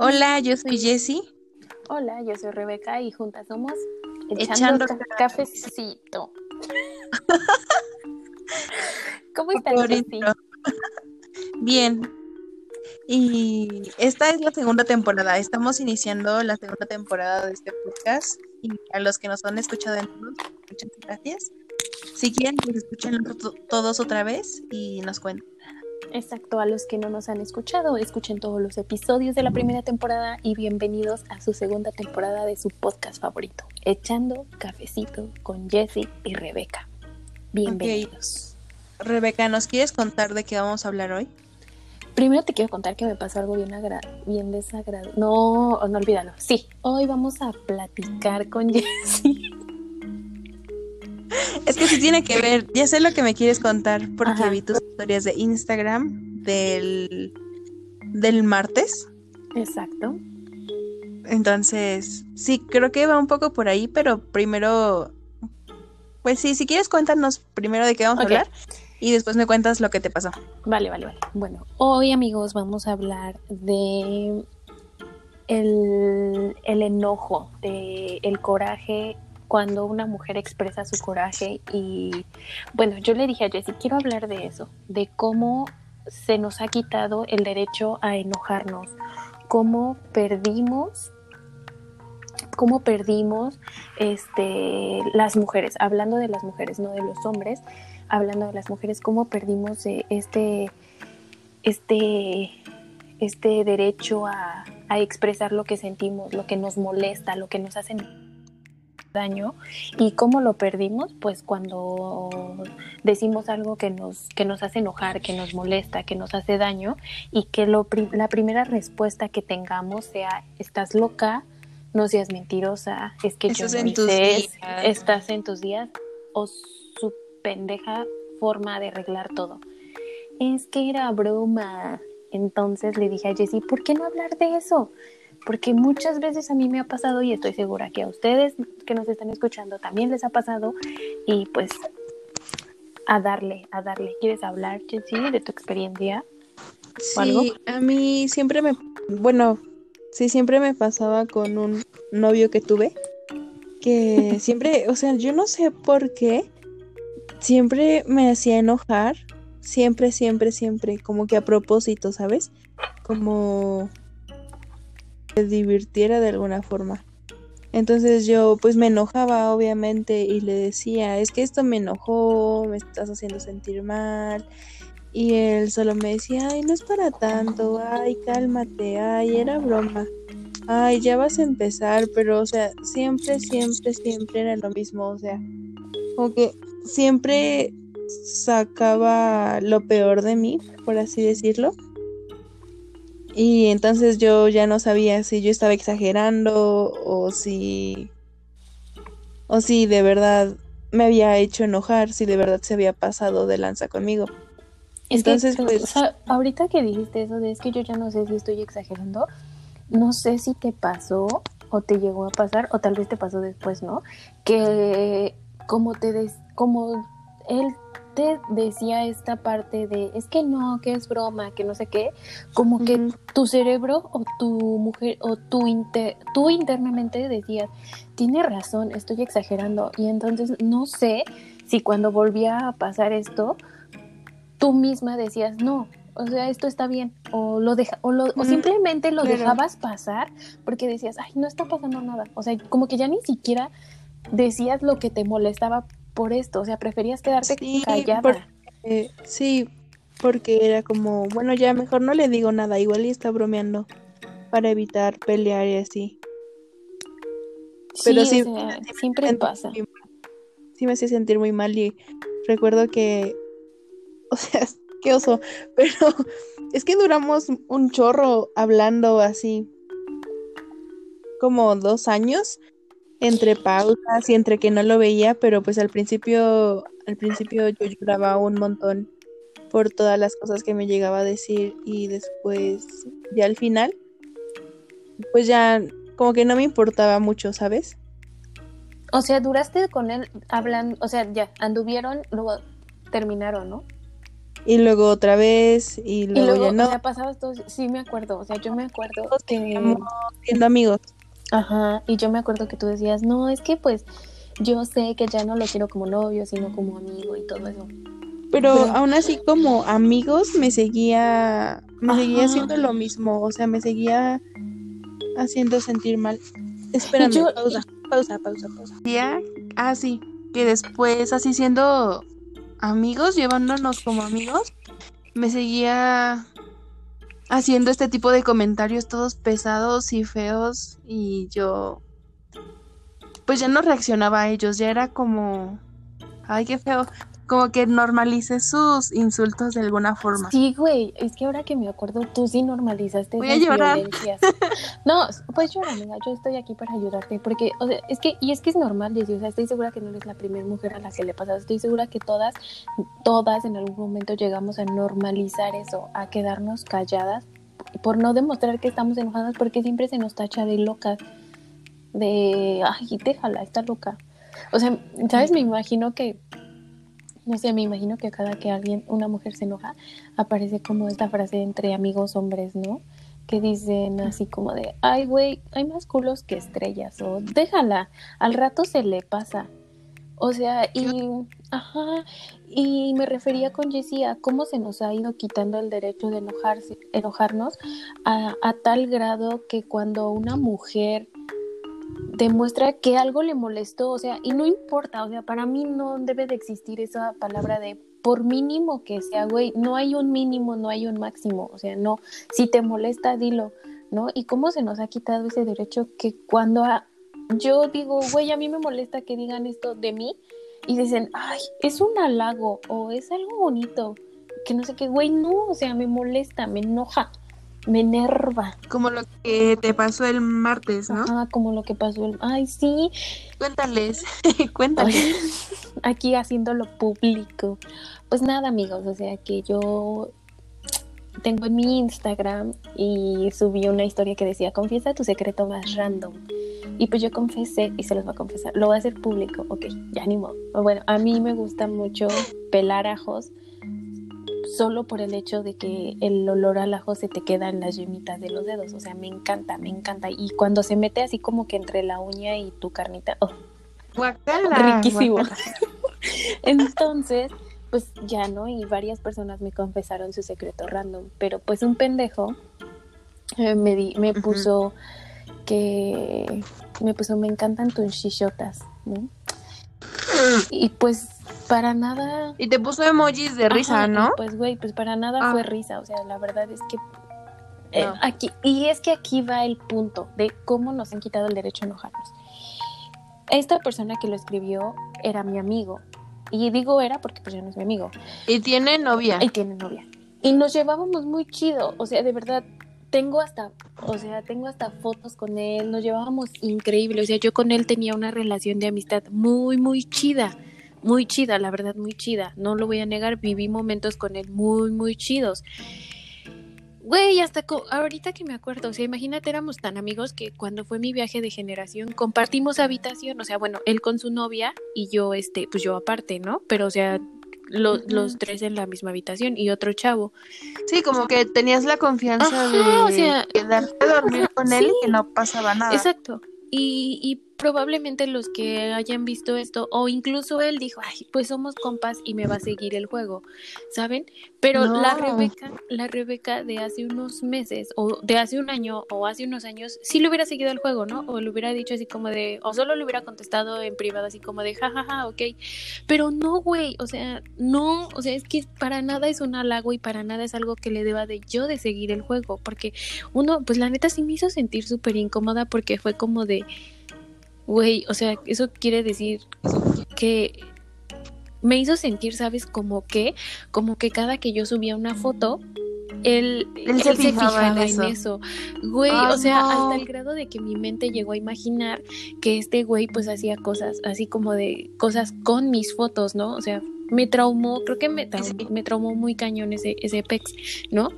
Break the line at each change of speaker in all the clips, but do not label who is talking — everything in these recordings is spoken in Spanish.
Hola, yo soy Jessie.
Hola, yo soy Rebeca y juntas somos Echando, Cafecito. ¿Cómo estás, Jessie?
Bien. Y esta es la segunda temporada. Estamos iniciando la segunda temporada de este podcast. Y a los que nos han escuchado en muchas gracias. Si quieren, pues escuchen todos otra vez y nos cuentan.
Exacto, a los que no nos han escuchado, escuchen todos los episodios de la primera temporada y bienvenidos a su segunda temporada de su podcast favorito, Echando Cafecito con Jessie y Rebeca. Bienvenidos.
Rebeca, ¿nos quieres contar de qué vamos a hablar hoy?
Primero te quiero contar que me pasó algo bien, bien desagradable. No, no olvídalo. Sí, hoy vamos a platicar con Jessie.
Es que sí tiene que ver, ya sé lo que me quieres contar porque vi tus historias de Instagram del, del martes.
Exacto.
Entonces, sí, creo que va un poco por ahí, pero primero, pues sí, si quieres cuéntanos primero de qué vamos a hablar y después me cuentas lo que te pasó.
Vale, vale, vale. Bueno, hoy amigos vamos a hablar de el, el enojo, de el coraje cuando una mujer expresa su coraje y bueno, yo le dije a Jessie, quiero hablar de eso, de cómo se nos ha quitado el derecho a enojarnos, cómo perdimos cómo perdimos este las mujeres, hablando de las mujeres, no de los hombres, hablando de las mujeres, cómo perdimos este este este derecho a, a expresar lo que sentimos, lo que nos molesta, lo que nos hace daño y cómo lo perdimos pues cuando decimos algo que nos que nos hace enojar que nos molesta que nos hace daño y que lo, la primera respuesta que tengamos sea estás loca no seas mentirosa es que yo no hice estás en tus días o su pendeja forma de arreglar todo es que era broma. Entonces le dije a Jessie ¿por qué no hablar de eso? Porque muchas veces a mí me ha pasado y estoy segura que a ustedes que nos están escuchando también les ha pasado y pues a darle, a darle. ¿Quieres hablar, Jessie, de tu experiencia?
Sí, a mí siempre me, bueno, sí, siempre me pasaba con un novio que tuve, que siempre, o sea, yo no sé por qué, siempre me hacía enojar, siempre, siempre, siempre, como que a propósito, ¿sabes? Como divirtiera de alguna forma. Entonces yo pues me enojaba obviamente y le decía, es que esto me enojó, me estás haciendo sentir mal. Y él solo me decía, ay, no es para tanto, ay, cálmate, ay, era broma. Ay, ya vas a empezar, pero o sea, siempre, siempre, siempre era lo mismo, o sea, como que siempre sacaba lo peor de mí, por así decirlo. Y entonces yo ya no sabía si yo estaba exagerando o si o si de verdad me había hecho enojar, si de verdad se había pasado de lanza conmigo.
entonces, pues ahorita que dijiste eso de es que yo ya no sé si estoy exagerando, no sé si te pasó o te llegó a pasar o tal vez te pasó después, ¿no? Que como te des, como él te decía esta parte de es que no, que es broma, que no sé qué, como que tu cerebro o tu mujer o tu inter, tú internamente decías, tiene razón, estoy exagerando. Y entonces no sé si cuando volvía a pasar esto, tú misma decías, no, o sea, esto está bien, o lo deja, o, lo, o simplemente lo dejabas pasar porque decías, ay, no está pasando nada. O sea, como que ya ni siquiera decías lo que te molestaba por esto, o sea, preferías quedarte callada.
sí, porque era como, bueno, ya mejor no le digo nada, igual y está bromeando para evitar pelear y así.
Pero sí, siempre pasa.
Sí me hacía sentir muy mal y recuerdo que, o sea, qué oso, pero es que duramos un chorro hablando así como dos años entre pausas y entre que no lo veía, pero pues al principio, al principio yo lloraba un montón por todas las cosas que me llegaba a decir y después ya al final, pues ya como que no me importaba mucho, ¿sabes?
O sea, duraste con él hablando, o sea, ya anduvieron, luego terminaron, ¿no?
y luego otra vez y luego, ya no.
O sea, pasabas todo, sí me acuerdo, o sea, yo me acuerdo que
siendo amigos.
Ajá, y yo me acuerdo que tú decías, "No, es que pues yo sé que ya no lo quiero como novio, sino como amigo y todo eso."
Pero, aún así como amigos me seguía me seguía haciendo lo mismo, o sea, me seguía haciendo sentir mal. Espérame, pausa, pausa, pausa, pausa. Ya, ah, sí, que después así siendo amigos, llevándonos como amigos, me seguía haciendo este tipo de comentarios todos pesados y feos y yo pues ya no reaccionaba a ellos, ya era como ay, qué feo como que normalice sus insultos de alguna forma.
Sí, güey, es que ahora que me acuerdo, tú sí normalizaste
Voy a llorar.
No, pues llora, amiga, yo estoy aquí para ayudarte, porque, o sea, es que, y es que es normal, decir, o sea, estoy segura que no eres la primera mujer a la que le pasa, estoy segura que todas, todas en algún momento llegamos a normalizar eso, a quedarnos calladas, por no demostrar que estamos enojadas, porque siempre se nos tacha de locas, de, ay, déjala, está loca. O sea, ¿sabes? Me imagino que no sé, me imagino que cada que alguien, una mujer se enoja, aparece como esta frase entre amigos hombres, ¿no? Que dicen así como de, ay, güey, hay más culos que estrellas, o déjala, al rato se le pasa. O sea, y, ajá, y me refería con Jessie a cómo se nos ha ido quitando el derecho de enojarse, enojarnos a, a tal grado que cuando una mujer demuestra que algo le molestó, o sea, y no importa, o sea, para mí no debe de existir esa palabra de por mínimo que sea, güey, no hay un mínimo, no hay un máximo, o sea, no, si te molesta, dilo, ¿no? Y cómo se nos ha quitado ese derecho que cuando yo digo, güey, a mí me molesta que digan esto de mí y dicen, ay, es un halago o es algo bonito, que no sé qué, güey, no, o sea, me molesta, me enoja me enerva.
Como lo que te pasó el martes, ¿no?
Ah, como lo que pasó el... Ay, sí.
Cuéntales, cuéntales.
Aquí haciéndolo público. Pues nada, amigos, o sea que yo tengo en mi Instagram y subí una historia que decía, confiesa tu secreto más random. Y pues yo confesé y se los voy a confesar. Lo voy a hacer público, ok, ya animo. Bueno, a mí me gusta mucho pelar ajos solo por el hecho de que el olor al ajo se te queda en las yemitas de los dedos. O sea, me encanta, me encanta. Y cuando se mete así como que entre la uña y tu carnita, oh, riquísimo. Entonces, pues ya no, y varias personas me confesaron su secreto random, pero pues un pendejo eh, me, di, me puso que me puso me encantan tus chichotas, ¿no? Y pues para nada.
Y te puso emojis de risa, ¿no?
Pues, güey, pues para nada fue ah. risa. O sea, la verdad es que. Eh, aquí, y es que aquí va el punto de cómo nos han quitado el derecho a enojarnos. Esta persona que lo escribió era mi amigo. Y digo era porque pues ya no es mi amigo.
Y tiene novia.
Y tiene novia. Y nos llevábamos muy chido. O sea, de verdad, tengo hasta, o sea, tengo hasta fotos con él, nos llevábamos increíble, o sea, yo con él tenía una relación de amistad muy, muy chida, muy chida, la verdad, muy chida, no lo voy a negar, viví momentos con él muy, muy chidos. Güey, hasta ahorita que me acuerdo, o sea, imagínate, éramos tan amigos que cuando fue mi viaje de generación compartimos habitación, o sea, bueno, él con su novia y yo, este, pues yo aparte, ¿no? Pero, o sea, los tres en la misma habitación y otro chavo.
Sí, como que tenías la confianza de quedarte a dormir con él y que no pasaba nada.
Exacto. Y, y probablemente los que hayan visto esto, o incluso él dijo, ay, pues somos compas y me va a seguir el juego, ¿saben? Pero la Rebeca, la Rebeca de hace unos meses, o de hace un año, o hace unos años, sí le hubiera seguido el juego, ¿no? O le hubiera dicho así como de, o solo le hubiera contestado en privado así como de, jajaja, ja, ja, ok. Pero no, güey, o sea, no, o sea, es que para nada es un halago y para nada es algo que le deba de yo de seguir el juego, porque uno, pues la neta sí me hizo sentir súper incómoda porque fue como de, Güey, o sea, eso quiere decir que me hizo sentir, ¿sabes? Como que, como que cada que yo subía una foto, él, se, fijaba, en, eso. Güey, o sea, hasta el grado de que mi mente llegó a imaginar que este güey pues hacía cosas así como de cosas con mis fotos, ¿no? O sea, me traumó, creo que me, me traumó muy cañón ese, ese pex, ¿no?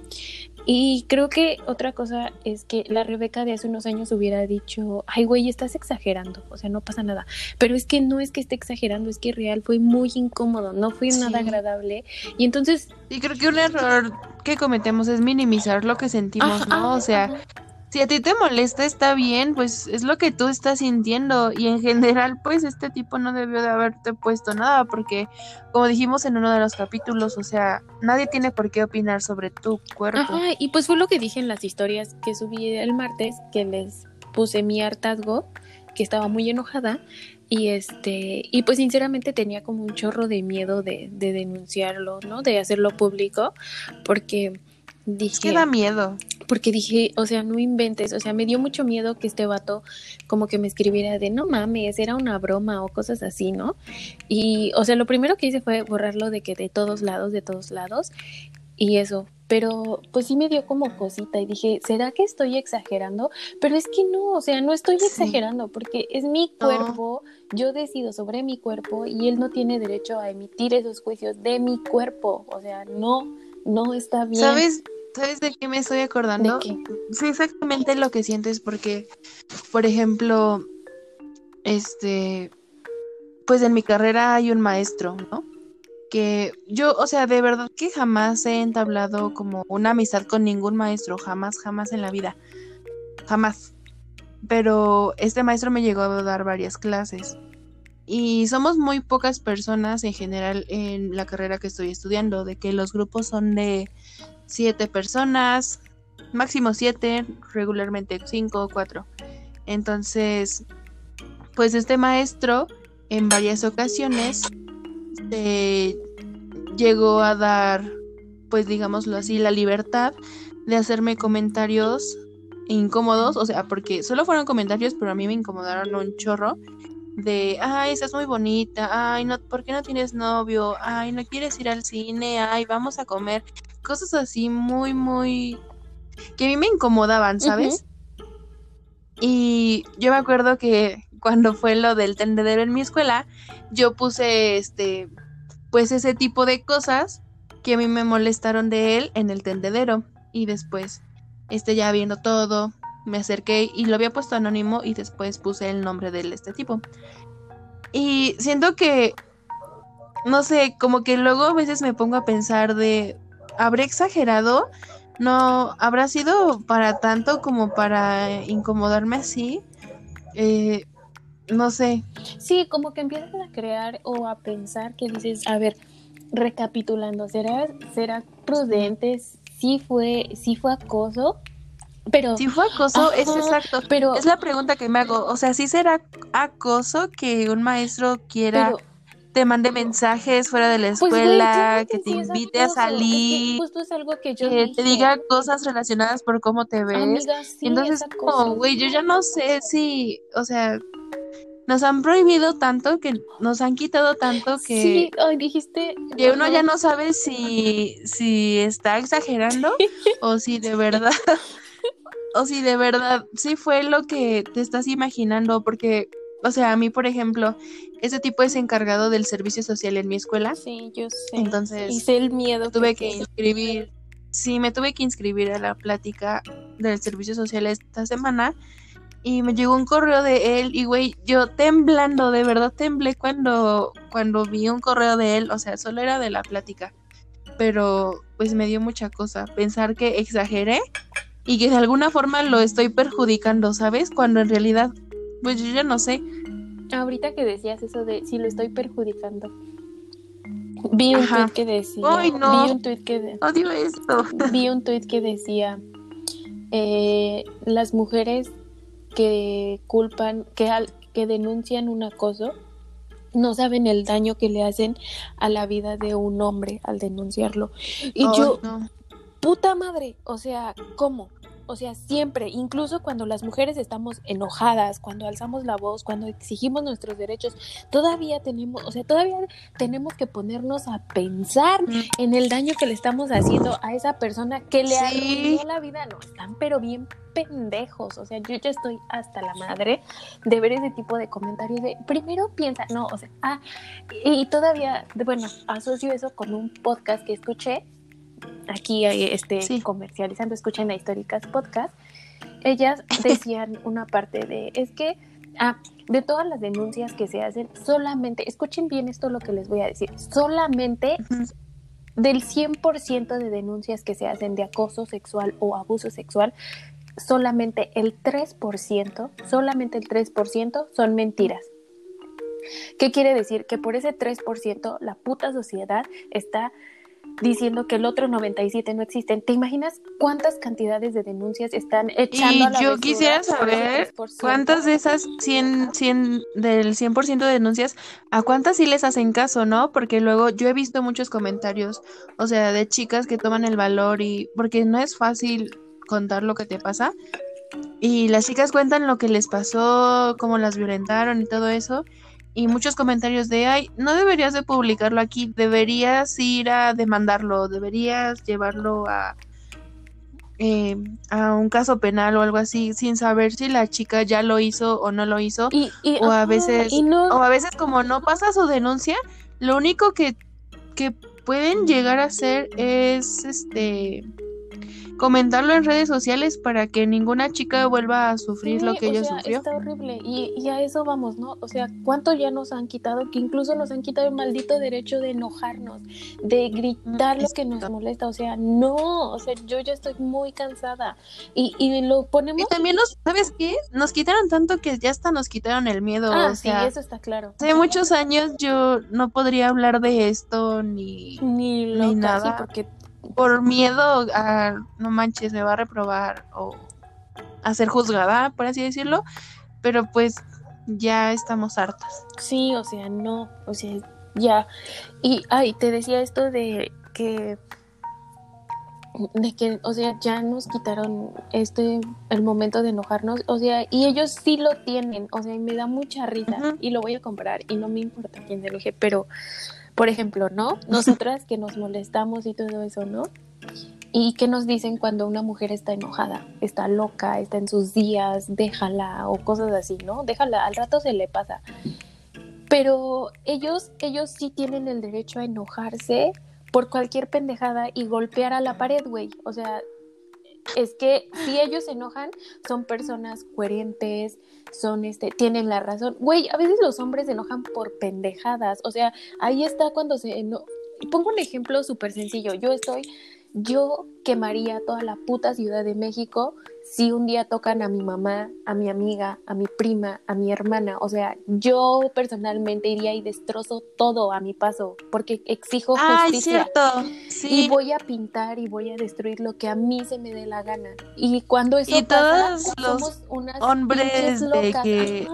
Y creo que otra cosa es que la Rebeca de hace unos años hubiera dicho, ay güey, estás exagerando, o sea, no pasa nada. Pero es que no es que esté exagerando, es que real fue muy incómodo, no fue nada agradable. Y entonces...
Y creo que un error que cometemos es minimizar lo que sentimos, ¿no? o sea, si a ti te molesta, está bien, pues es lo que tú estás sintiendo. Y en general, pues este tipo no debió de haberte puesto nada, porque como dijimos en uno de los capítulos, o sea, nadie tiene por qué opinar sobre tu cuerpo.
Ajá, y pues fue lo que dije en las historias que subí el martes, que les puse mi hartazgo, que estaba muy enojada. Y este, y pues sinceramente tenía como un chorro de miedo de, de denunciarlo, ¿no? De hacerlo público, porque dije...
que da miedo.
Porque dije, o sea, no inventes, o sea, me dio mucho miedo que este vato como que me escribiera de, no mames, era una broma o cosas así, ¿no? Y, o sea, lo primero que hice fue borrarlo de que de todos lados, de todos lados, y eso, pero pues sí me dio como cosita y dije, ¿será que estoy exagerando? Pero es que no, o sea, no estoy exagerando porque es mi cuerpo, yo decido sobre mi cuerpo y él no tiene derecho a emitir esos juicios de mi cuerpo, o sea, no, no está bien.
¿Sabes? ¿Sabes de qué me estoy acordando? ¿De Sí, exactamente lo que sientes porque, por ejemplo, este, pues en mi carrera hay un maestro, ¿no? Que yo, o sea, de verdad que jamás he entablado como una amistad con ningún maestro, jamás, jamás en la vida, jamás. Pero este maestro me llegó a dar varias clases y somos muy pocas personas en general en la carrera que estoy estudiando, de que los grupos son de siete personas, máximo siete, regularmente cinco o cuatro. Entonces, pues este maestro en varias ocasiones llegó a dar, pues digámoslo así, la libertad de hacerme comentarios incómodos, o sea, porque solo fueron comentarios, pero a mí me incomodaron un chorro de, ay, estás muy bonita, ay, no, ¿por qué no tienes novio? Ay, no quieres ir al cine, ay, vamos a comer cosas así muy, muy... que a mí me incomodaban, ¿sabes? Y yo me acuerdo que cuando fue lo del tendedero en mi escuela, yo puse este, pues ese tipo de cosas que a mí me molestaron de él en el tendedero. Y después, este ya viendo todo, me acerqué y lo había puesto anónimo y después puse el nombre de este tipo. Y siento que, no sé, como que luego a veces me pongo a pensar de, ¿habré exagerado? No, ¿habrá sido para tanto como para incomodarme así? Eh, no sé.
Sí, como que empiezas a crear o a pensar que dices, a ver, recapitulando, ¿será, será prudente? ¿Sí fue, sí fue acoso? Pero,
si fue acoso, es exacto. Pero, es la pregunta que me hago. O sea, si será acoso que un maestro quiera te mande mensajes fuera de la pues, escuela, que, te invite a salir,
justo es algo que, yo
te diga cosas relacionadas por cómo te ves. Entonces, como, güey, yo ya no sé si, o sea, nos han prohibido tanto que nos han quitado tanto que
sí, dijiste
que uno ya no sabe si si está exagerando o si de verdad o si de verdad sí fue lo que te estás imaginando porque o sea, a mí, por ejemplo, ese tipo es encargado del servicio social en mi escuela.
Sí, yo sé.
Entonces,
Hice el miedo.
Tuve que, inscribir. Sí, me tuve que inscribir a la plática del servicio social esta semana. Y me llegó un correo de él. Y, güey, yo temblando, de verdad temblé cuando, cuando vi un correo de él. O sea, solo era de la plática. Pero, pues me dio mucha cosa. Pensar que exageré y que de alguna forma lo estoy perjudicando, ¿sabes? Cuando en realidad, pues yo ya no sé.
Ahorita que decías eso de si lo estoy perjudicando. Vi un tweet que decía.
Ay, no.
Vi un tweet que
Odio esto.
Vi un tweet que decía eh, las mujeres que culpan, que, al, que denuncian un acoso, no saben el daño que le hacen a la vida de un hombre al denunciarlo. Y yo, puta madre, o sea, ¿cómo? O sea, siempre, incluso cuando las mujeres estamos enojadas, cuando alzamos la voz, cuando exigimos nuestros derechos, todavía tenemos, o sea, todavía tenemos que ponernos a pensar mm. en el daño que le estamos haciendo a esa persona que le ha arruinó la vida. No, están pero bien pendejos. O sea, yo ya estoy hasta la madre de ver ese tipo de comentarios de primero piensa, no, o sea, ah, y todavía, bueno, asocio eso con un podcast que escuché aquí eh, este, comercializando, escuchen a Históricas Podcast, ellas decían una parte de, es que, ah, de todas las denuncias que se hacen, solamente, escuchen bien esto lo que les voy a decir, solamente del 100% de denuncias que se hacen de acoso sexual o abuso sexual, solamente el 3%, solamente el 3% son mentiras. ¿Qué quiere decir? Que por ese 3% la puta sociedad está diciendo que el otro 97 no existen. ¿Te imaginas cuántas cantidades de denuncias están echando
y yo quisiera saber cuántas de esas 100, 100 del 100% de denuncias, a cuántas sí les hacen caso, ¿no? Porque luego yo he visto muchos comentarios, o sea, de chicas que toman el valor y porque no es fácil contar lo que te pasa. Y las chicas cuentan lo que les pasó, cómo las violentaron y todo eso y muchos comentarios de, ay, no deberías de publicarlo aquí, deberías ir a demandarlo, deberías llevarlo a, eh, a un caso penal o algo así, sin saber si la chica ya lo hizo o no lo hizo, o a veces, o a veces como no pasa su denuncia, lo único que, que pueden llegar a hacer es, este, comentarlo en redes sociales para que ninguna chica vuelva a sufrir lo que ella sufrió.
Está horrible y, y, a eso vamos, ¿no? O sea, ¿cuánto ya nos han quitado? Que incluso nos han quitado el maldito derecho de enojarnos, de gritar lo que nos molesta. O sea, no, o sea, yo ya estoy muy cansada y, y lo ponemos.
Y también nos, ¿sabes qué? Nos quitaron tanto que ya hasta nos quitaron el miedo.
Ah, sí, eso está claro.
Hace muchos años yo no podría hablar de esto ni,
ni, ni nada. porque
por miedo a, no manches, me va a reprobar o a ser juzgada, por así decirlo, pero pues ya estamos hartas.
Sí, o sea, no, o sea, ya. Y, ay, te decía esto de que, de que, o sea, ya nos quitaron este, el momento de enojarnos, o sea, y ellos sí lo tienen, o sea, y me da mucha risa y lo voy a comprar y no me importa quién se enoje, pero por ejemplo, ¿no? Nosotras que nos molestamos y todo eso, ¿no? ¿Y qué nos dicen cuando una mujer está enojada? Está loca, está en sus días, déjala o cosas así, ¿no? Déjala, al rato se le pasa. Pero ellos, ellos sí tienen el derecho a enojarse por cualquier pendejada y golpear a la pared, güey. O sea, es que si ellos se enojan, son personas coherentes, son este, tienen la razón. Güey, a veces los hombres se enojan por pendejadas. O sea, ahí está cuando se Pongo un ejemplo súper sencillo. Yo estoy, yo quemaría toda la puta Ciudad de México si un día tocan a mi mamá, a mi amiga, a mi prima, a mi hermana, o sea, yo personalmente iría y destrozo todo a mi paso, porque exijo justicia. Y voy a pintar y voy a destruir lo que a mí se me dé la gana. Y cuando eso pasa, somos unas hombres locas. De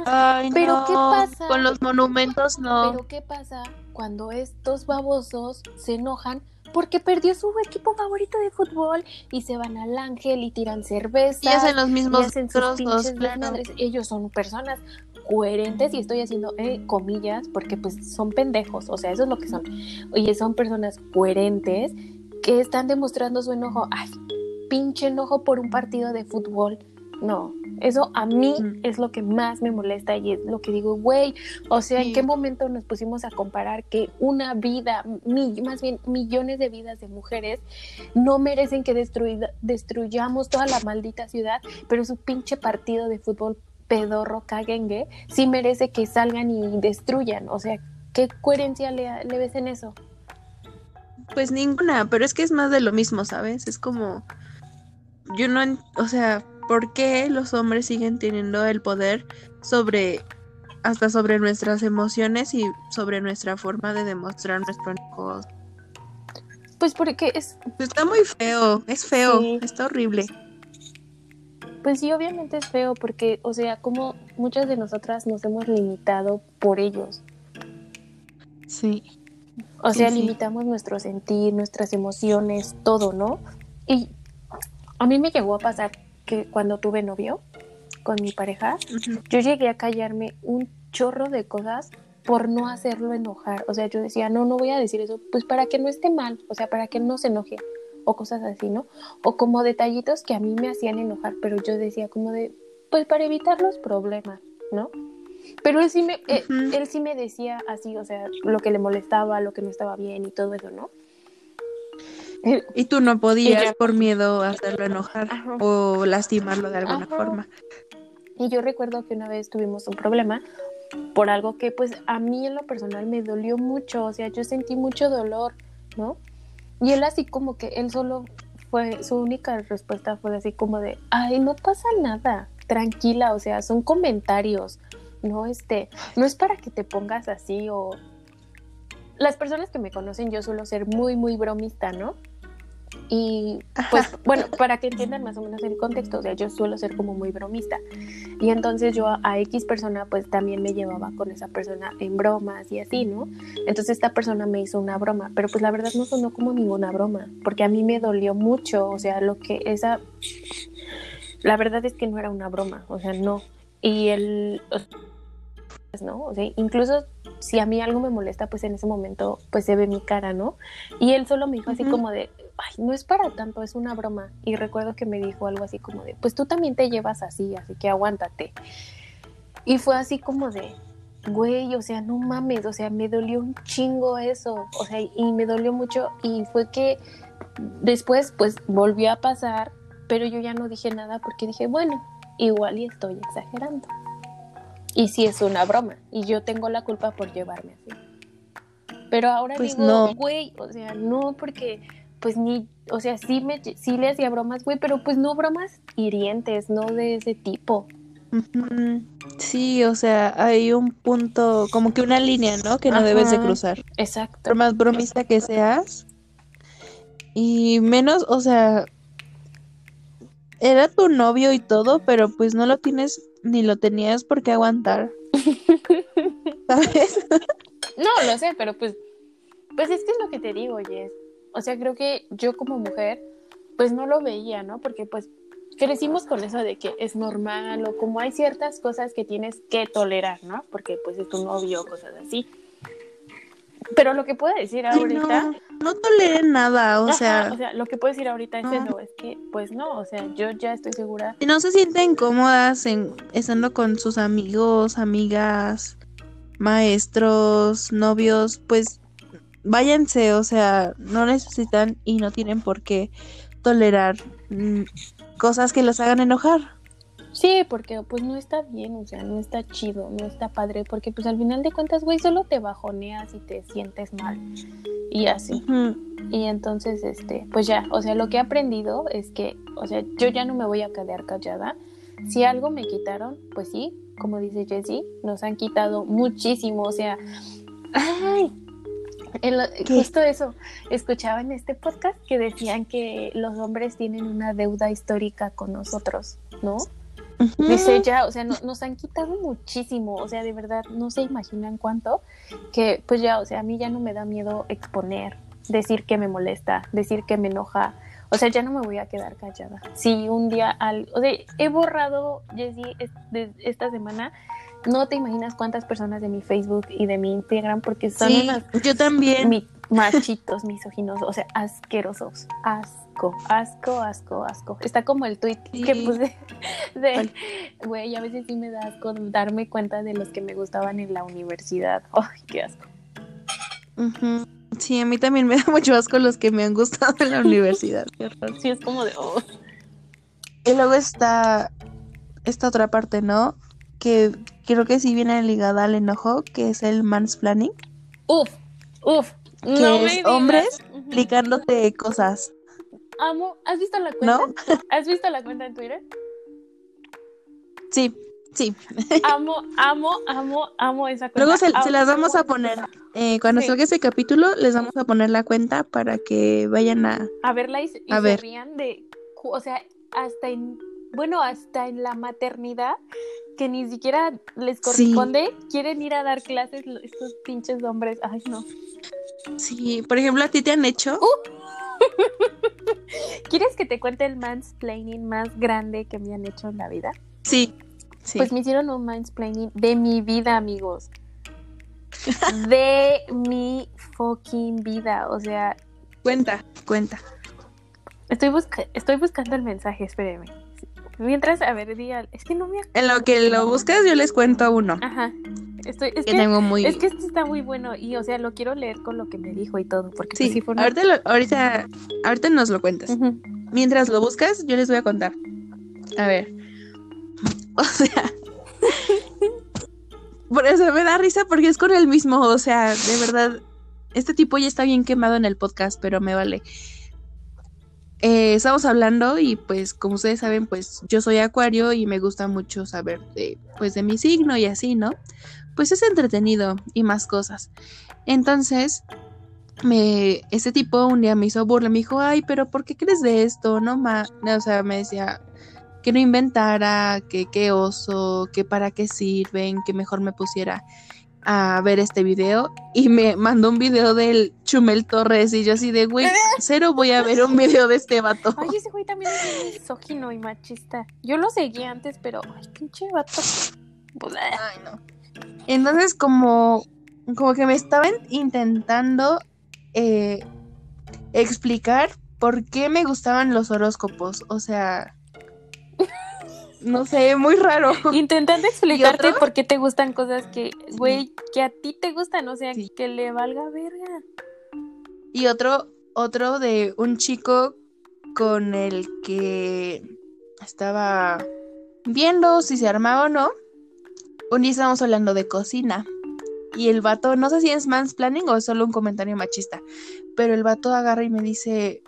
Pero ¿qué pasa?
Con los monumentos no.
Pero ¿qué pasa cuando estos babosos se enojan porque perdió su equipo favorito de fútbol y se van al ángel y tiran cerveza. Y
hacen los mismos trozos,
Ellos son personas coherentes y estoy haciendo eh, comillas porque pues son pendejos, o sea, eso es lo que son. Oye, son personas coherentes que están demostrando su enojo. Ay, pinche enojo por un partido de fútbol. No, eso a mí es lo que más me molesta y es lo que digo, güey, o sea, ¿en qué momento nos pusimos a comparar que una vida, más bien millones de vidas de mujeres no merecen que destruyamos toda la maldita ciudad, pero su pinche partido de fútbol pedorro caguengue sí merece que salgan y destruyan? O sea, ¿qué coherencia le, le ves en eso?
Pues ninguna, pero es que es más de lo mismo, ¿sabes? Es como, yo no, o sea, ¿Por qué los hombres siguen teniendo el poder sobre hasta sobre nuestras emociones y sobre nuestra forma de demostrar nuestro enojo?
Pues porque es
está muy feo, es feo, está horrible.
Pues sí, obviamente es feo porque, o sea, como muchas de nosotras nos hemos limitado por ellos.
Sí.
O sea, limitamos nuestro sentir, nuestras emociones, todo, ¿no? Y a mí me llegó a pasar que cuando tuve novio con mi pareja, yo llegué a callarme un chorro de cosas por no hacerlo enojar. O sea, yo decía, no, no voy a decir eso, pues para que no esté mal, o sea, para que no se enoje, o cosas así, ¿no? O como detallitos que a mí me hacían enojar, pero yo decía como de, pues para evitar los problemas, ¿no? Pero él sí me, eh, él sí me decía así, o sea, lo que le molestaba, lo que no estaba bien y todo eso, ¿no?
Y tú no podías por miedo hacerlo enojar o lastimarlo de alguna forma.
Y yo recuerdo que una vez tuvimos un problema por algo que pues a mí en lo personal me dolió mucho, o sea, yo sentí mucho dolor, ¿no? Y él así como que él solo fue, su única respuesta fue así como de, ay, no pasa nada, tranquila, o sea, son comentarios, no este, no es para que te pongas así o las personas que me conocen yo suelo ser muy muy bromista, ¿no? Y pues bueno, para que entiendan más o menos el contexto, o sea, yo suelo ser como muy bromista. Y entonces yo a X persona pues también me llevaba con esa persona en bromas y así, ¿no? Entonces esta persona me hizo una broma, pero pues la verdad no sonó como ninguna broma, porque a mí me dolió mucho, o sea, lo que esa... La verdad es que no era una broma, o sea, no. Y él... ¿no? O sea, incluso si a mí algo me molesta, pues en ese momento, pues se ve mi cara, ¿no? Y él solo me dijo así como de, ay, no es para tanto, es una broma. Y recuerdo que me dijo algo así como de, pues tú también te llevas así, así que aguántate. Y fue así como de, güey, o sea, no mames, o sea, me dolió un chingo eso, o sea, y me dolió mucho y fue que después pues volvió a pasar, pero yo ya no dije nada porque dije, bueno, igual y estoy exagerando. Y sí es una broma. Y yo tengo la culpa por llevarme así. Pero ahora pues digo, güey, o sea, no, porque pues ni, o sea, sí, me, sí le hacía bromas, güey, pero pues no bromas hirientes, no de ese tipo.
Sí, o sea, hay un punto, como que una línea, ¿no? Que no debes de cruzar.
Exacto.
Por más bromista que seas. Y menos, o sea, era tu novio y todo, pero pues no lo tienes ni lo tenías por qué aguantar. ¿Sabes?
no, lo sé, pero pues, pues es que es lo que te digo, Jess. O sea, creo que yo como mujer, pues no lo veía, ¿no? Porque pues crecimos con eso de que es normal o como hay ciertas cosas que tienes que tolerar, ¿no? Porque pues es tu novio, cosas así. Pero lo que puedo decir ahorita.
No, no toleré nada, o sea.
O sea, lo que puedo decir ahorita es eso, es que, pues no, o sea, yo ya estoy segura.
Si no se sienten cómodas en, estando con sus amigos, amigas, maestros, novios, pues váyanse, o sea, no necesitan y no tienen por qué tolerar mm, cosas que los hagan enojar.
Sí, porque pues no está bien, o sea, no está chido, no está padre, porque pues al final de cuentas, güey, solo te bajoneas y te sientes mal y así. Y entonces, este, pues ya, o sea, lo que he aprendido es que, o sea, yo ya no me voy a quedar callada. Si algo me quitaron, pues sí, como dice Jessie, nos han quitado muchísimo, o sea, ay, justo eso, escuchaba en este podcast que decían que los hombres tienen una deuda histórica con nosotros, ¿no? Dice ya, o sea, nos han quitado muchísimo, o sea, de verdad, no se imaginan cuánto, que pues ya, o sea, a mí ya no me da miedo exponer, decir que me molesta, decir que me enoja, o sea, ya no me voy a quedar callada. Si un día, al, o sea, he borrado, Jessie, esta semana, no te imaginas cuántas personas de mi Facebook y de mi Instagram, porque son
yo también.
machitos misóginos, o sea, asquerosos, asco, asco, asco, asco. Está como el tweet que puse de, güey, a veces sí me da asco darme cuenta de los que me gustaban en la universidad. Ay, qué asco.
Sí, a mí también me da mucho asco los que me han gustado en la universidad.
Sí, es como de, oh.
Y luego está esta otra parte, ¿no? Que creo que sí viene ligada al enojo, que es el mansplaining.
Uf, uf,
que es hombres explicándote cosas.
Amo, ¿has visto la cuenta? ¿No? ¿Has visto la cuenta en Twitter?
Sí, sí.
Amo, amo, amo, amo esa cuenta.
Luego se, las vamos a poner. Eh, cuando salga ese capítulo, les vamos a poner la cuenta para que vayan a,
a verla y, a se rían de. O sea, hasta en. Bueno, hasta en la maternidad que ni siquiera les corresponde, quieren ir a dar clases estos pinches hombres. Ay, no.
Sí, por ejemplo, ¿a ti te han hecho?
Uh. ¿Quieres que te cuente el mansplaining más grande que me han hecho en la vida?
Sí, sí.
Pues me hicieron un mansplaining de mi vida, amigos. de mi fucking vida, o sea...
Cuenta, cuenta.
Estoy, estoy buscando el mensaje, espéreme. Mientras, a ver, día, es que no me
En lo que lo buscas, yo les cuento uno.
Ajá. Estoy, es, que, tengo muy... es que este está muy bueno y, o sea, lo quiero leer con lo que me dijo y todo. Porque
sí, pues, ahorita, ahorita, ahorita nos lo cuentas. Mientras lo buscas, yo les voy a contar. A ver. O sea. por eso me da risa porque es con el mismo. O sea, de verdad. Este tipo ya está bien quemado en el podcast, pero me vale. Eh, estamos hablando y pues como ustedes saben pues yo soy acuario y me gusta mucho saber de pues de mi signo y así, ¿no? Pues es entretenido y más cosas. Entonces, me, este tipo un día me hizo burla, me dijo, ay, pero ¿por qué crees de esto? No, ma, o sea, me decía que no inventara, que qué oso, que para qué sirven, que mejor me pusiera a ver este video y me mandó un video del Chumel Torres y yo así de, güey, cero voy a ver un video de este vato.
Ay, ese güey también es misógino y machista. Yo lo seguí antes, pero, ay, pinche vato.
Ay, no. Entonces, como, como que me estaban intentando eh, explicar por qué me gustaban los horóscopos. O sea, no sé, muy raro.
Intentando explicarte por qué te gustan cosas que, güey, que a ti te gustan, o sea, que le valga verga.
Y otro, otro de un chico con el que estaba viendo si se armaba o no. Un día estábamos hablando de cocina. Y el vato, no sé si es mansplaining o es solo un comentario machista, pero el vato agarra y me dice,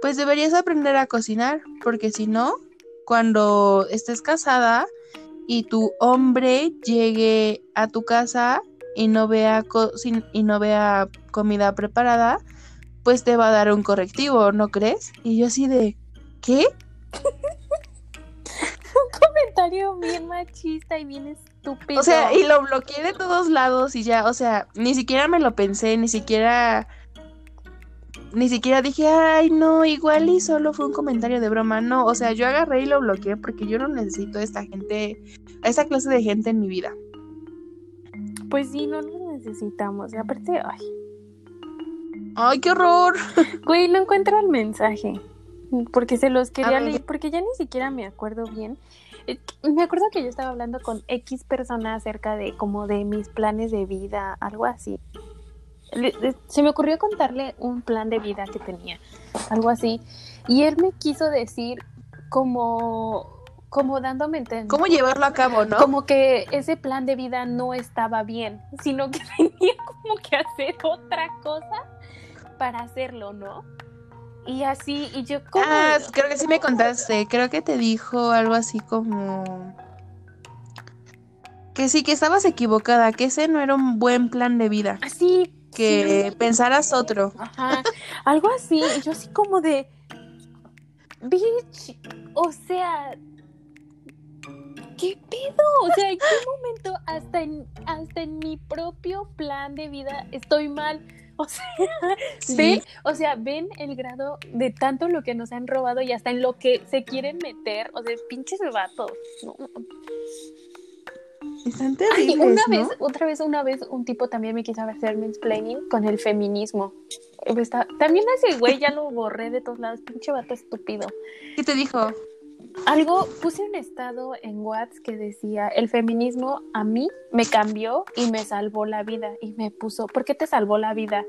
pues deberías aprender a cocinar, porque si no, cuando estés casada y tu hombre llegue a tu casa y no vea y no vea comida preparada, pues te va a dar un correctivo, ¿no crees? Y yo así de ¿qué?
un comentario bien machista y bien estúpido.
O sea, y lo bloqueé de todos lados y ya, o sea, ni siquiera me lo pensé, ni siquiera ni siquiera dije, ay, no, igual y solo fue un comentario de broma. No, o sea, yo agarré y lo bloqueé porque yo no necesito a esta gente, a esta clase de gente en mi vida.
Pues sí, no lo necesitamos. Y aparte, ay.
Ay, qué horror.
Güey, no encuentro el mensaje. Porque se los quería leer, porque ya ni siquiera me acuerdo bien. Eh, me acuerdo que yo estaba hablando con X persona acerca de como de mis planes de vida, algo así se me ocurrió contarle un plan de vida que tenía, algo así, y él me quiso decir como como dándome entender.
¿Cómo llevarlo a cabo, no?
Como que ese plan de vida no estaba bien, sino que tenía como que hacer otra cosa para hacerlo, ¿no? Y así, y yo como...
Ah, creo que sí me contaste, creo que te dijo algo así como... Que sí, que estabas equivocada, que ese no era un buen plan de vida.
Así,
que pensaras otro.
Ajá, algo así, yo así como de, bitch, o sea, ¿qué pedo? O sea, ¿en qué momento hasta en, hasta en mi propio plan de vida estoy mal? O sea, ven, o sea, ven el grado de tanto lo que nos han robado y hasta en lo que se quieren meter, o sea, pinches vatos. No,
están terribles,
una vez, otra vez, una vez, un tipo también me quiso hacer mansplaining con el feminismo. también ese güey ya lo borré de todos lados, pinche vato estúpido.
¿Qué te dijo?
Algo, puse un estado en WhatsApp que decía, el feminismo a mí me cambió y me salvó la vida. Y me puso, ¿por qué te salvó la vida?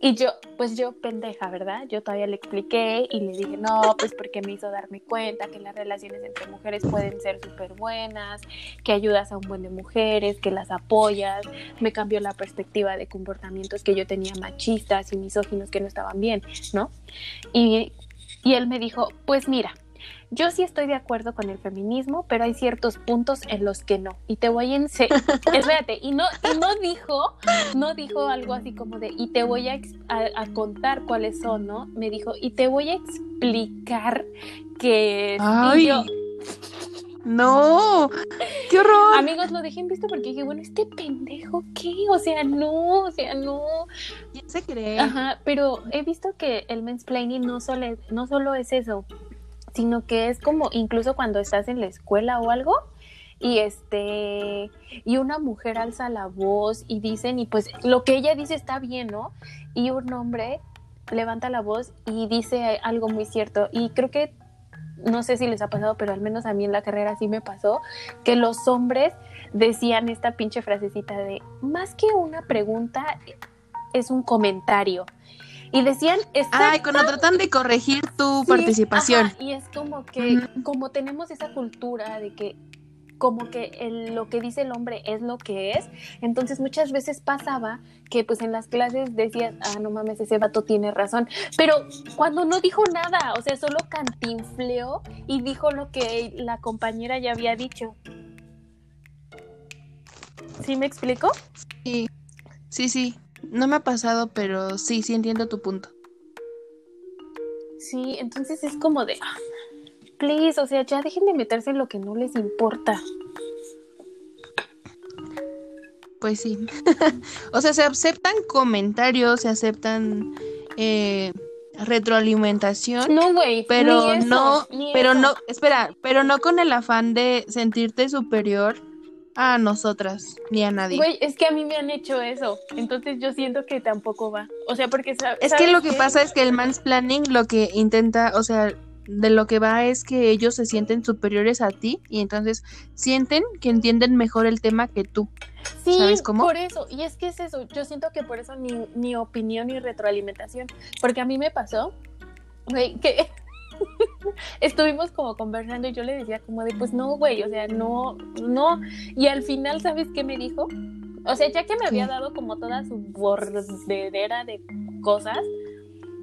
Y yo, pues yo pendeja, ¿verdad? Yo todavía le expliqué y le dije, no, pues porque me hizo darme cuenta que las relaciones entre mujeres pueden ser súper buenas, que ayudas a un buen de mujeres, que las apoyas. Me cambió la perspectiva de comportamientos que yo tenía machistas y misóginos que no estaban bien, ¿no? Y, y él me dijo, pues mira, yo sí estoy de acuerdo con el feminismo, pero hay ciertos puntos en los que no. Y te voy a enseñar, espérate, y no, y no dijo, no dijo algo así como de, y te voy a, contar cuáles son, ¿no? Me dijo, y te voy a explicar que...
Ay. No, qué horror.
Amigos, lo dejé en visto porque dije, bueno, este pendejo, ¿qué? O sea, no, o sea, no.
¿Quién se cree?
Ajá, pero he visto que el mansplaining no solo, no solo es eso sino que es como incluso cuando estás en la escuela o algo y este y una mujer alza la voz y dicen y pues lo que ella dice está bien, ¿no? Y un hombre levanta la voz y dice algo muy cierto y creo que no sé si les ha pasado, pero al menos a mí en la carrera sí me pasó, que los hombres decían esta pinche frasecita de, más que una pregunta, es un comentario. Y decían,
Ay, cuando tratan de corregir tu participación.
y es como que, como tenemos esa cultura de que como que lo que dice el hombre es lo que es. Entonces muchas veces pasaba que pues en las clases decías, ah, no mames, ese vato tiene razón. Pero cuando no dijo nada, o sea, solo cantinfleó y dijo lo que la compañera ya había dicho. ¿Sí me explico?
Sí, sí, sí. No me ha pasado, pero sí, sí entiendo tu punto.
Sí, entonces es como de, ah, please, o sea, ya dejen de meterse en lo que no les importa.
Pues sí. o sea, se aceptan comentarios, se aceptan eh, retroalimentación.
No, güey.
Pero no, pero no, espera, pero no con el afán de sentirte superior a nosotras ni a nadie.
Güey, es que a mí me han hecho eso, entonces yo siento que tampoco va. O sea, porque
es que lo que pasa es que el mansplaining lo que intenta, o sea, de lo que va es que ellos se sienten superiores a ti y entonces sienten que entienden mejor el tema que tú.
Sí, ¿Sabes cómo? por eso, y es que es eso, yo siento que por eso ni, ni opinión ni retroalimentación, porque a mí me pasó, güey, que estuvimos como conversando y yo le decía como de, pues no, güey, o sea, no, no, y al final, ¿sabes qué me dijo? O sea, ya que me había dado como toda su bordedera de cosas,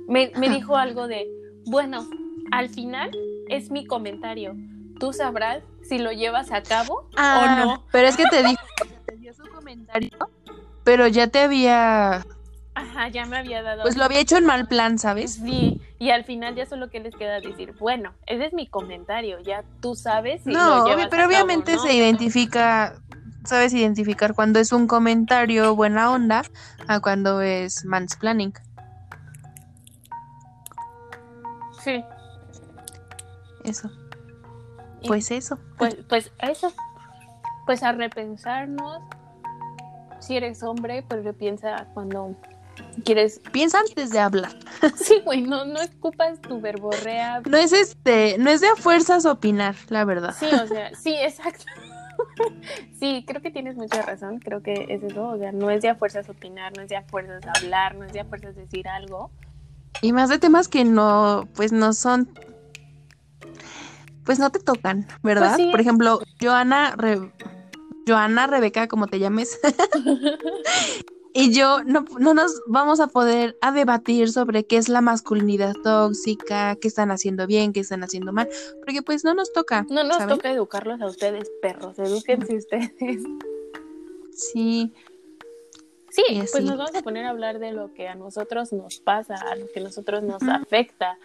me, me dijo algo de, bueno, al final es mi comentario. Tú sabrás si lo llevas a cabo o ah, no.
Pero es que te dijo, te dio su comentario, pero ya te había
Ajá, ya me había dado.
Pues lo había hecho en mal plan, ¿sabes?
Sí, y al final ya solo que les queda decir, bueno, ese es mi comentario, ya tú sabes
si No, pero obviamente se identifica, sabes identificar cuando es un comentario buena onda a cuando es mansplaining.
Sí.
Eso. Pues eso.
Pues, pues eso. Pues a repensarnos. Si eres hombre, pues repiensa cuando quieres.
Piensa antes de hablar.
Sí, güey, no, no escupas tu verborrea.
No es este, no es de fuerzas opinar, la verdad.
Sí, o sea, sí, exacto. Sí, creo que tienes mucha razón, creo que es eso, o sea, no es de a fuerzas opinar, no es de a fuerzas hablar, no es de a fuerzas decir algo.
Y más de temas que no, pues no son pues no te tocan, ¿verdad? Pues Por ejemplo, Joana, Joana, Rebeca, como te llames, y yo no, no, nos vamos a poder a debatir sobre qué es la masculinidad tóxica, qué están haciendo bien, qué están haciendo mal, porque pues no nos toca.
No nos toca educarlos a ustedes, perros, edúquense ustedes.
Sí.
Sí, pues nos vamos a poner a hablar de lo que a nosotros nos pasa, a lo que a nosotros nos afecta,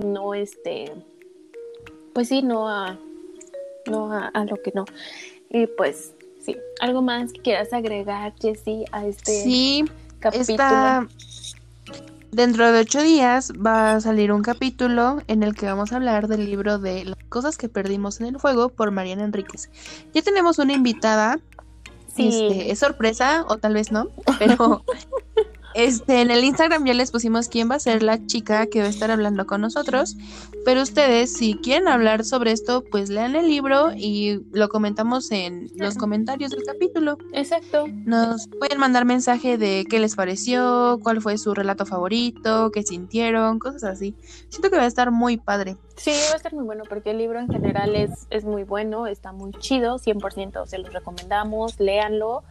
no este pues sí, no a, no a, lo que no. Y pues sí, algo más que quieras agregar, Jessie, a este
sí, capítulo. Dentro de ocho días va a salir un capítulo en el que vamos a hablar del libro de Las cosas que perdimos en el fuego por Mariana Enríquez. Ya tenemos una invitada. Sí. Este, es sorpresa, o tal vez no, pero Este, en el Instagram ya les pusimos quién va a ser la chica que va a estar hablando con nosotros. Pero ustedes, si quieren hablar sobre esto, pues lean el libro y lo comentamos en los comentarios del capítulo.
Exacto.
Nos pueden mandar mensaje de qué les pareció, cuál fue su relato favorito, qué sintieron, cosas así. Siento que va a estar muy padre.
Sí, va a estar muy bueno porque el libro en general es, es muy bueno, está muy chido, 100% se los recomendamos, léanlo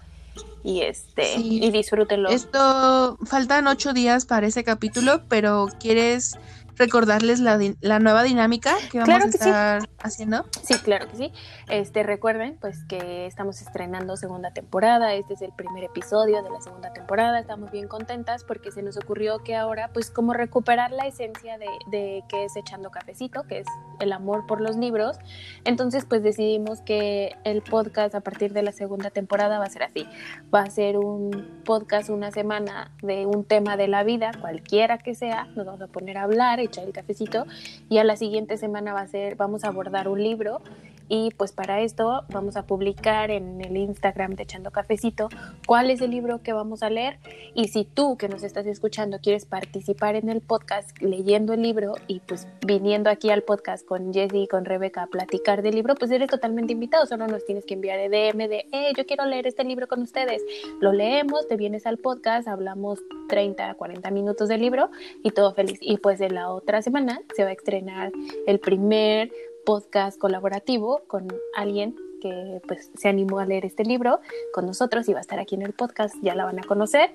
y este y disfrútenlo.
Esto faltan ocho días para ese capítulo, pero ¿quieres recordarles la, la nueva dinámica que vamos a estar haciendo?
Sí, claro que sí. Este, recuerden pues que estamos estrenando segunda temporada, este es el primer episodio de la segunda temporada, estamos bien contentas porque se nos ocurrió que ahora pues como recuperar la esencia de, de que es echando cafecito, que es el amor por los libros, entonces pues decidimos que el podcast a partir de la segunda temporada va a ser así, va a ser un podcast una semana de un tema de la vida, cualquiera que sea, nos vamos a poner a hablar, echar el cafecito y a la siguiente semana va a ser, vamos a abordar un libro Y pues para esto vamos a publicar en el Instagram de Echando Cafecito cuál es el libro que vamos a leer. Y si tú que nos estás escuchando quieres participar en el podcast leyendo el libro y pues viniendo aquí al podcast con Jessie y con Rebeca a platicar del libro, pues eres totalmente invitado. Solo nos tienes que enviar el DM de, eh, yo quiero leer este libro con ustedes. Lo leemos, te vienes al podcast, hablamos 30, 40 minutos del libro y todo feliz. Y pues de la otra semana se va a estrenar el primer podcast colaborativo con alguien que pues se animó a leer este libro con nosotros y va a estar aquí en el podcast, ya la van a conocer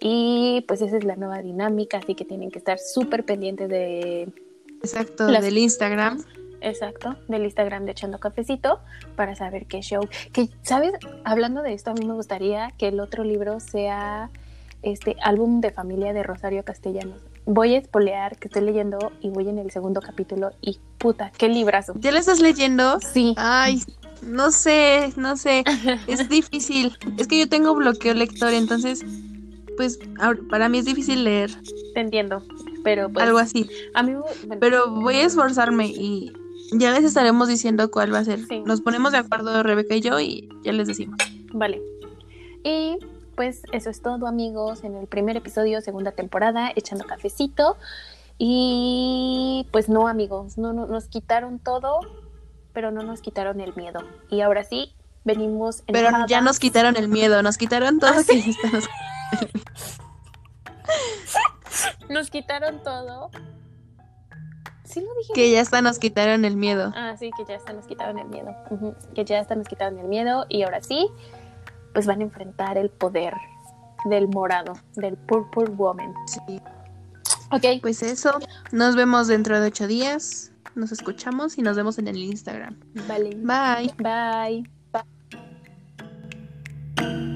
y pues esa es la nueva dinámica, así que tienen que estar súper pendientes de...
Exacto, del Instagram.
Exacto, del Instagram de Echando Cafecito para saber qué show. Que, ¿sabes? Hablando de esto, a mí me gustaría que el otro libro sea este álbum de familia de Rosario Castellanos voy a espolear que estoy leyendo y voy en el segundo capítulo y puta, qué librazo.
¿Ya lo estás leyendo?
Sí.
Ay, no sé, no sé, es difícil. Es que yo tengo bloqueo lector, entonces, pues para mí es difícil leer.
Te entiendo, pero pues,
algo así.
A mí,
Pero voy a esforzarme y ya les estaremos diciendo cuál va a ser. Nos ponemos de acuerdo Rebeca y yo y ya les decimos.
Vale. Y pues eso es todo amigos en el primer episodio, segunda temporada, echando cafecito. Y pues no amigos, no, nos quitaron todo, pero no nos quitaron el miedo. Y ahora sí, venimos...
Pero ya nos quitaron el miedo, nos quitaron todo.
Ah, nos... quitaron todo. Sí lo dije.
Que ya hasta nos quitaron el miedo.
Ah, sí, que ya hasta nos quitaron el miedo. Que ya hasta nos quitaron el miedo. Y ahora sí, pues van a enfrentar el poder del morado, del Purple Woman.
Sí. Ok. Pues eso. Nos vemos dentro de ocho días. Nos escuchamos y nos vemos en el Instagram.
Vale. Bye.
Bye.
Bye.